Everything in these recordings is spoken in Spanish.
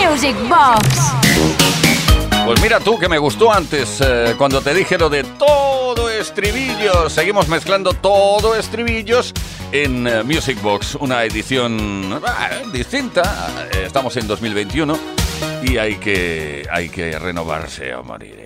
Music Box. Pues mira tú que me gustó antes eh, cuando te dije lo de todo estribillos. Seguimos mezclando todo estribillos en eh, Music Box, una edición eh, distinta. Estamos en 2021 y hay que, hay que renovarse o morir.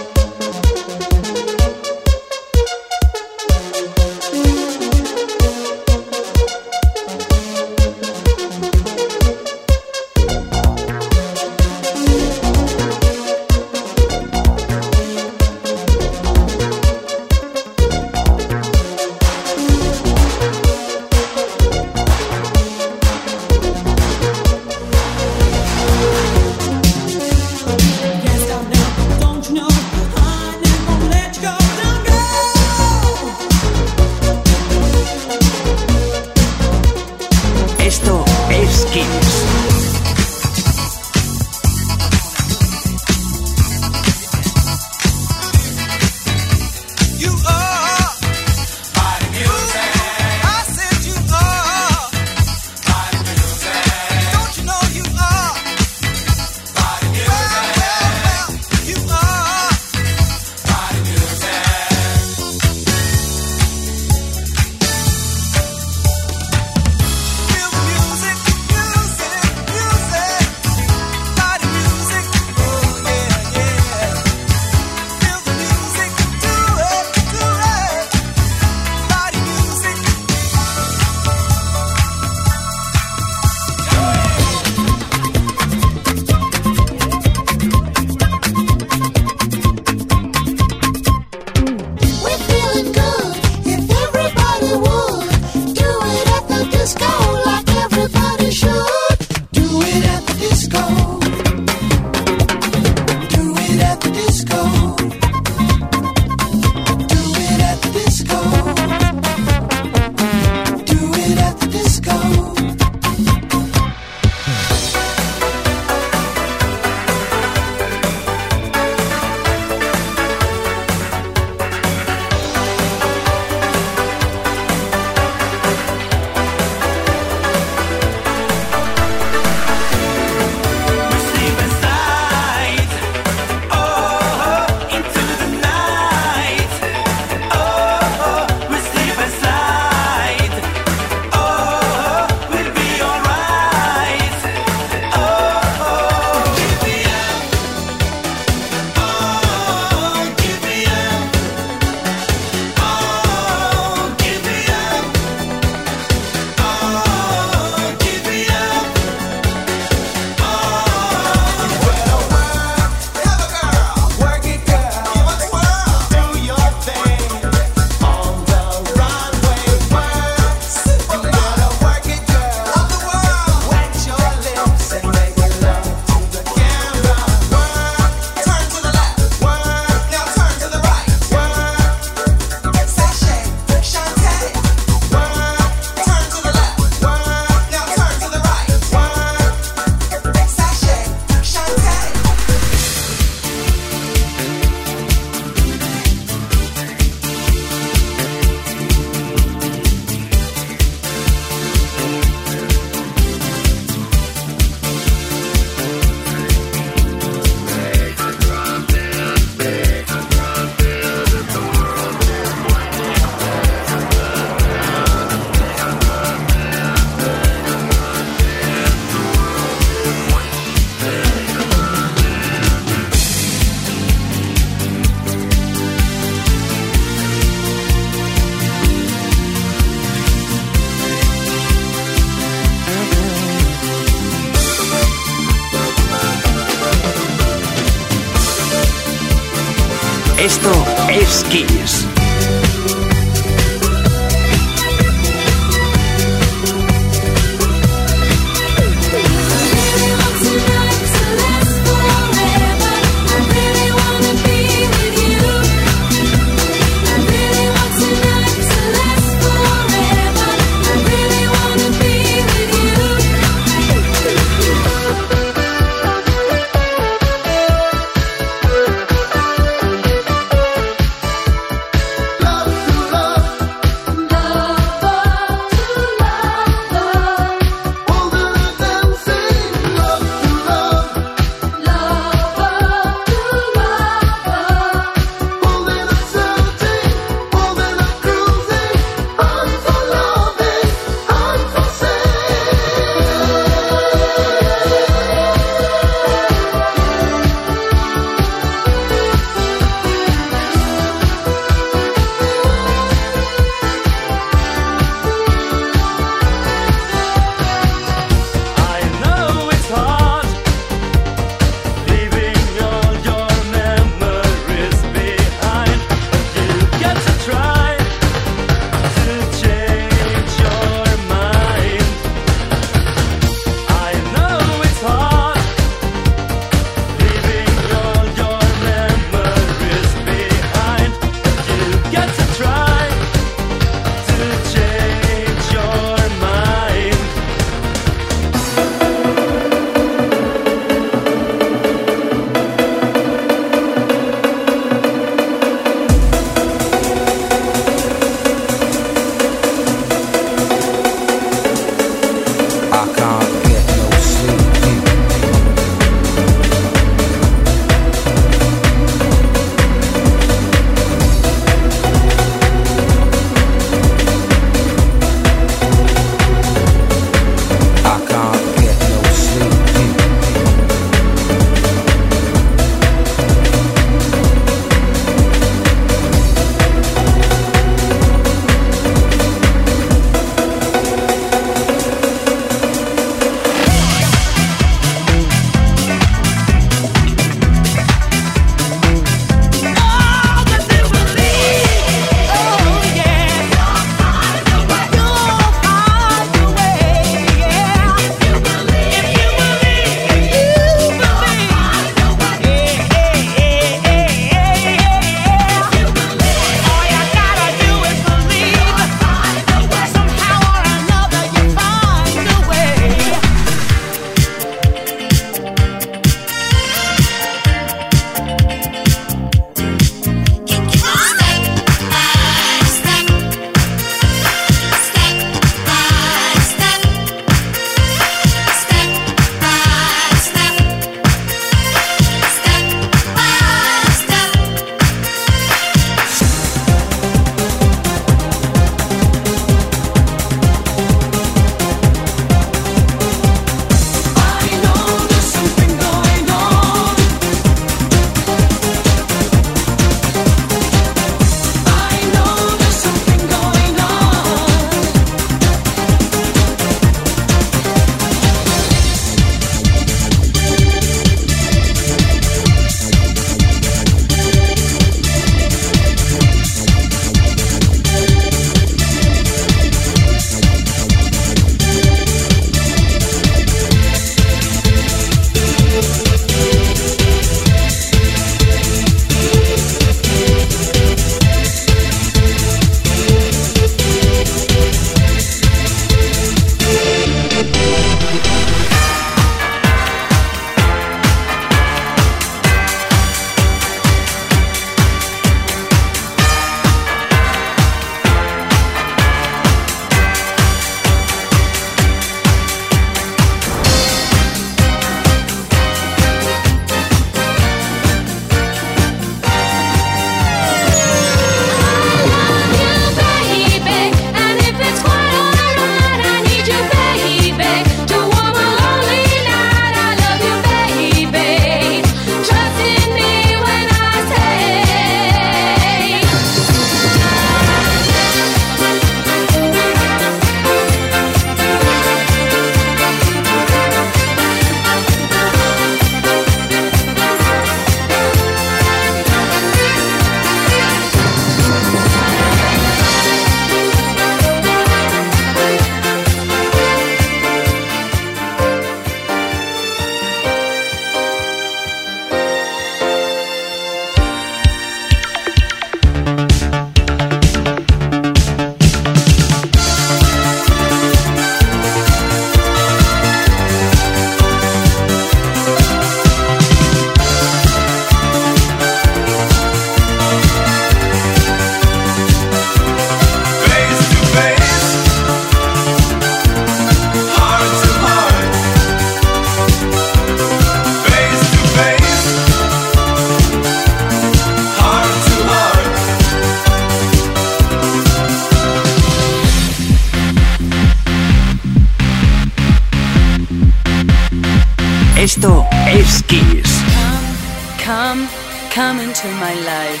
Esto es Kiss. Come, come, come into my life.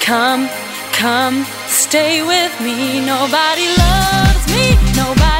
Come, come, stay with me. Nobody loves me. Nobody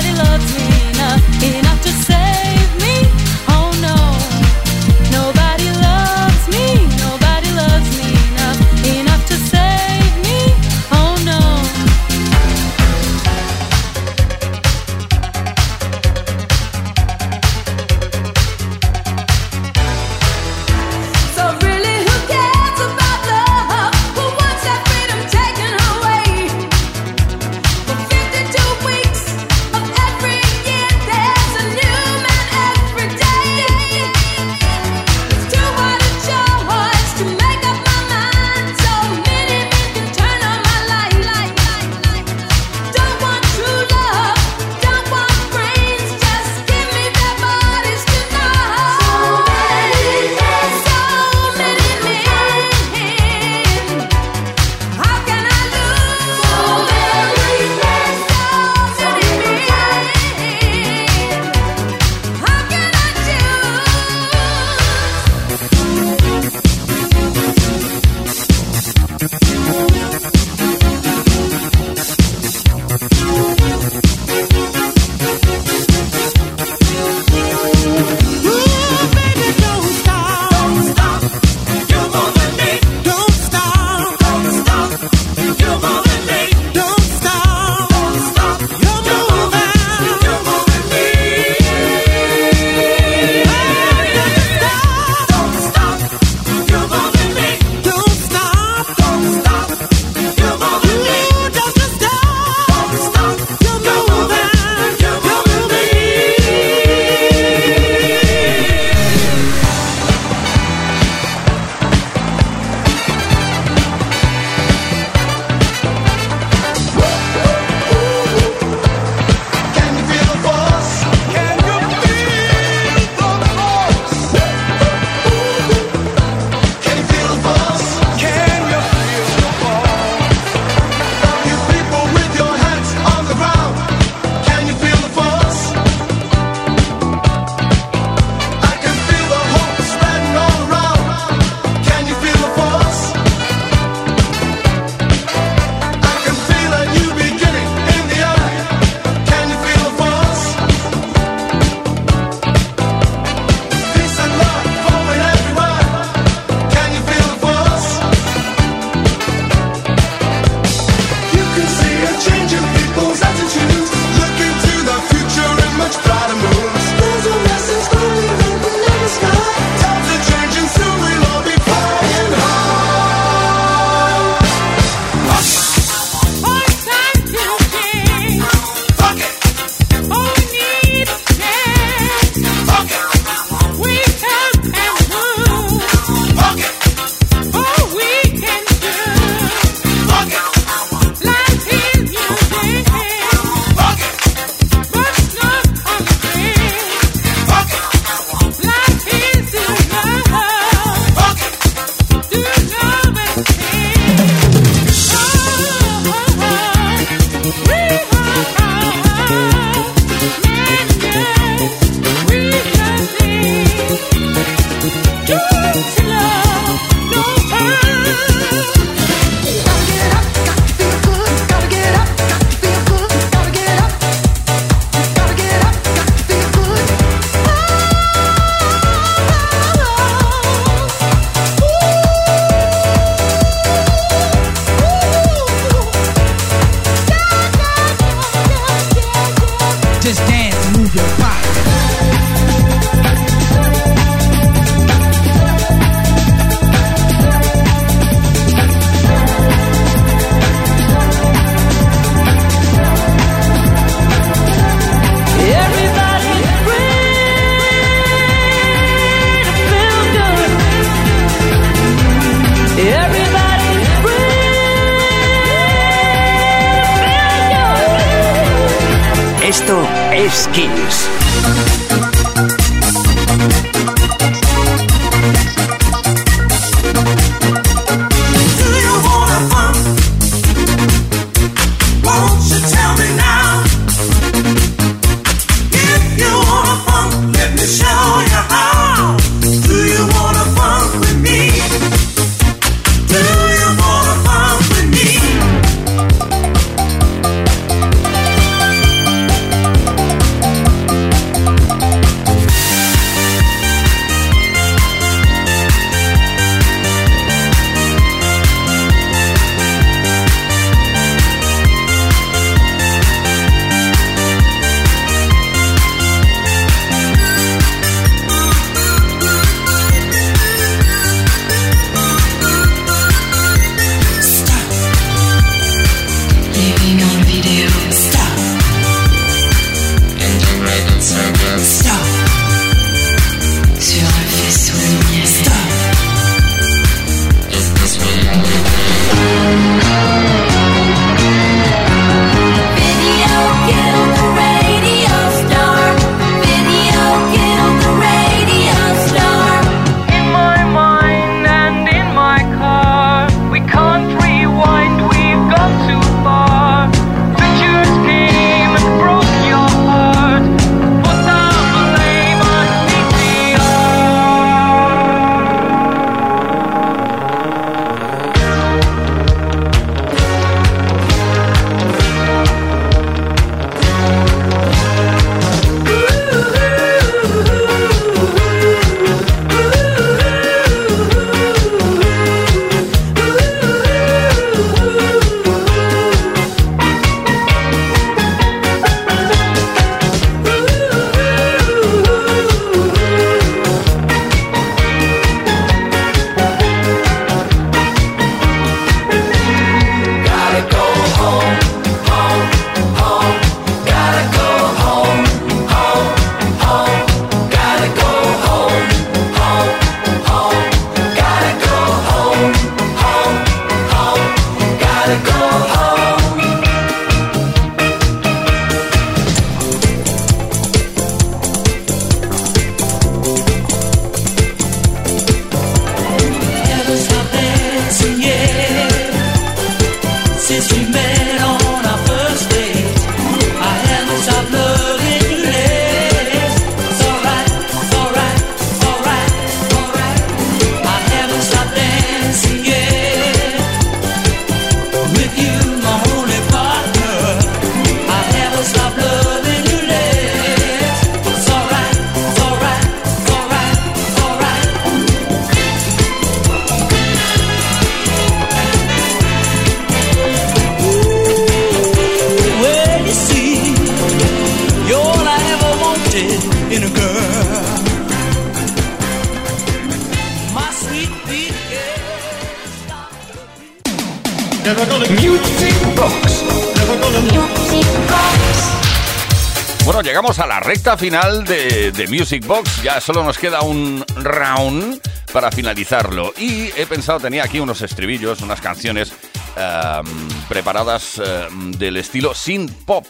final de, de Music Box. Ya solo nos queda un round para finalizarlo. Y he pensado, tenía aquí unos estribillos, unas canciones ehm, preparadas ehm, del estilo synth pop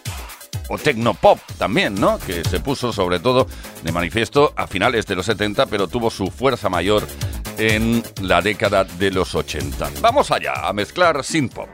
o tecnopop también, ¿no? Que se puso sobre todo de manifiesto a finales de los 70, pero tuvo su fuerza mayor en la década de los 80. Vamos allá a mezclar synth pop.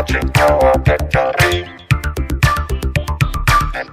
watching our. And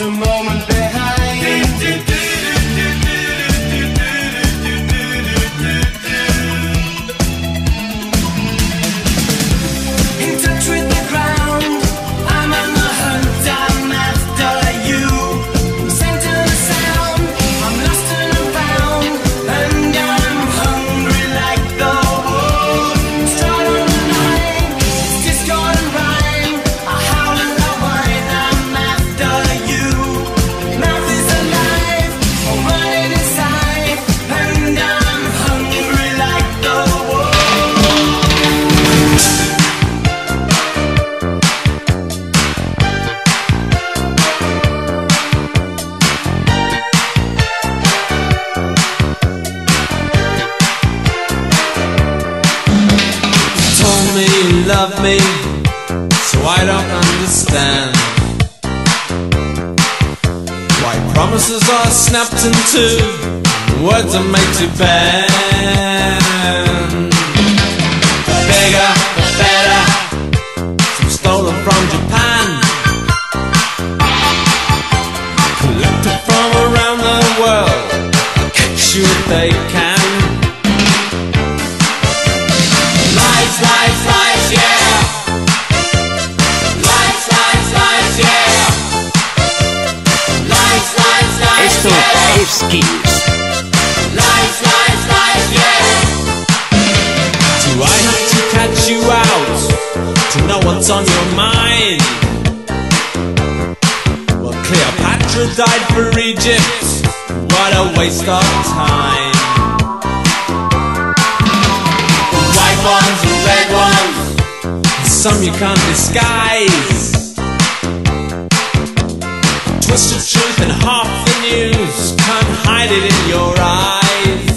tomorrow. bad. to know what's on your mind. Well, Cleopatra died for Egypt. What a waste of time. The white ones, and red ones, some you can't disguise. Twisted truth and half the news, can't hide it in your eyes.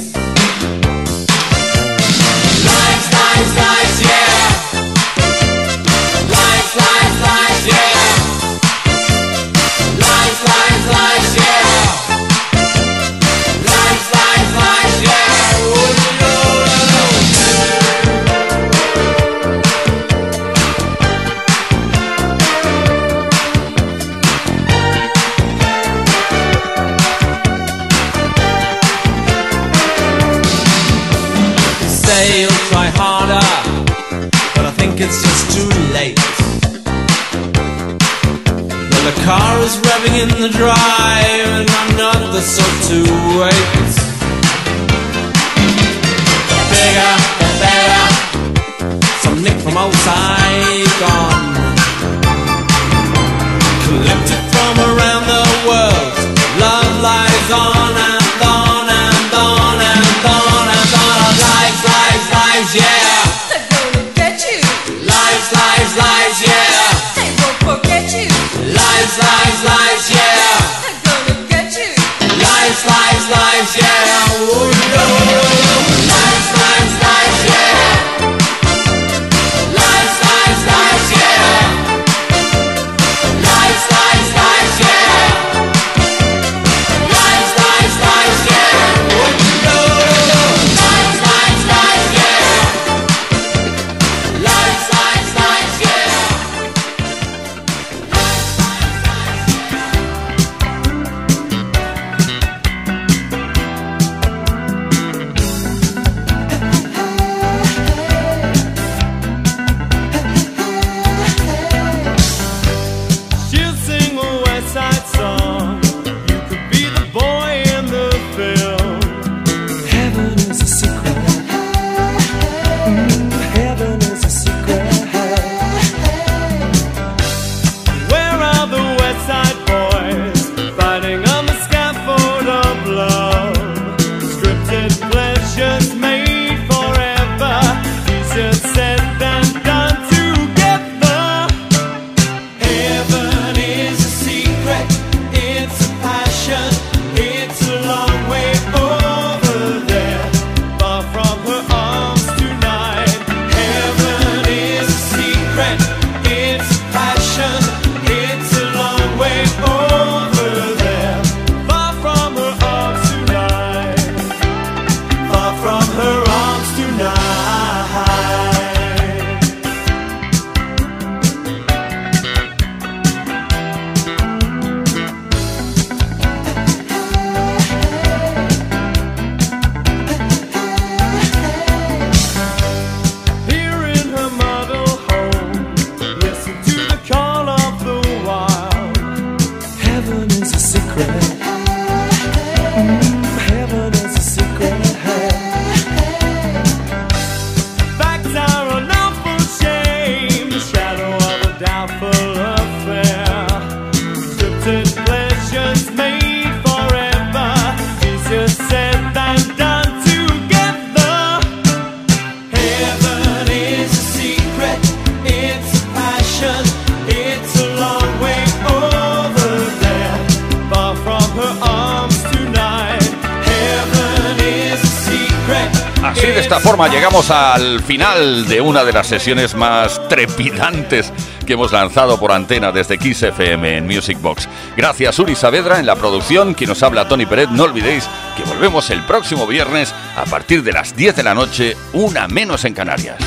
yeah. Llegamos al final de una de las sesiones más trepidantes que hemos lanzado por antena desde Kiss FM en Music Box. Gracias Uri Saavedra en la producción, quien nos habla Tony Peret. No olvidéis que volvemos el próximo viernes a partir de las 10 de la noche, una menos en Canarias.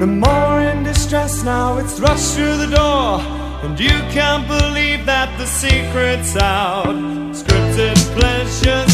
The more in distress now, it's thrust through the door. And you can't believe that the secret's out. Scripted pleasures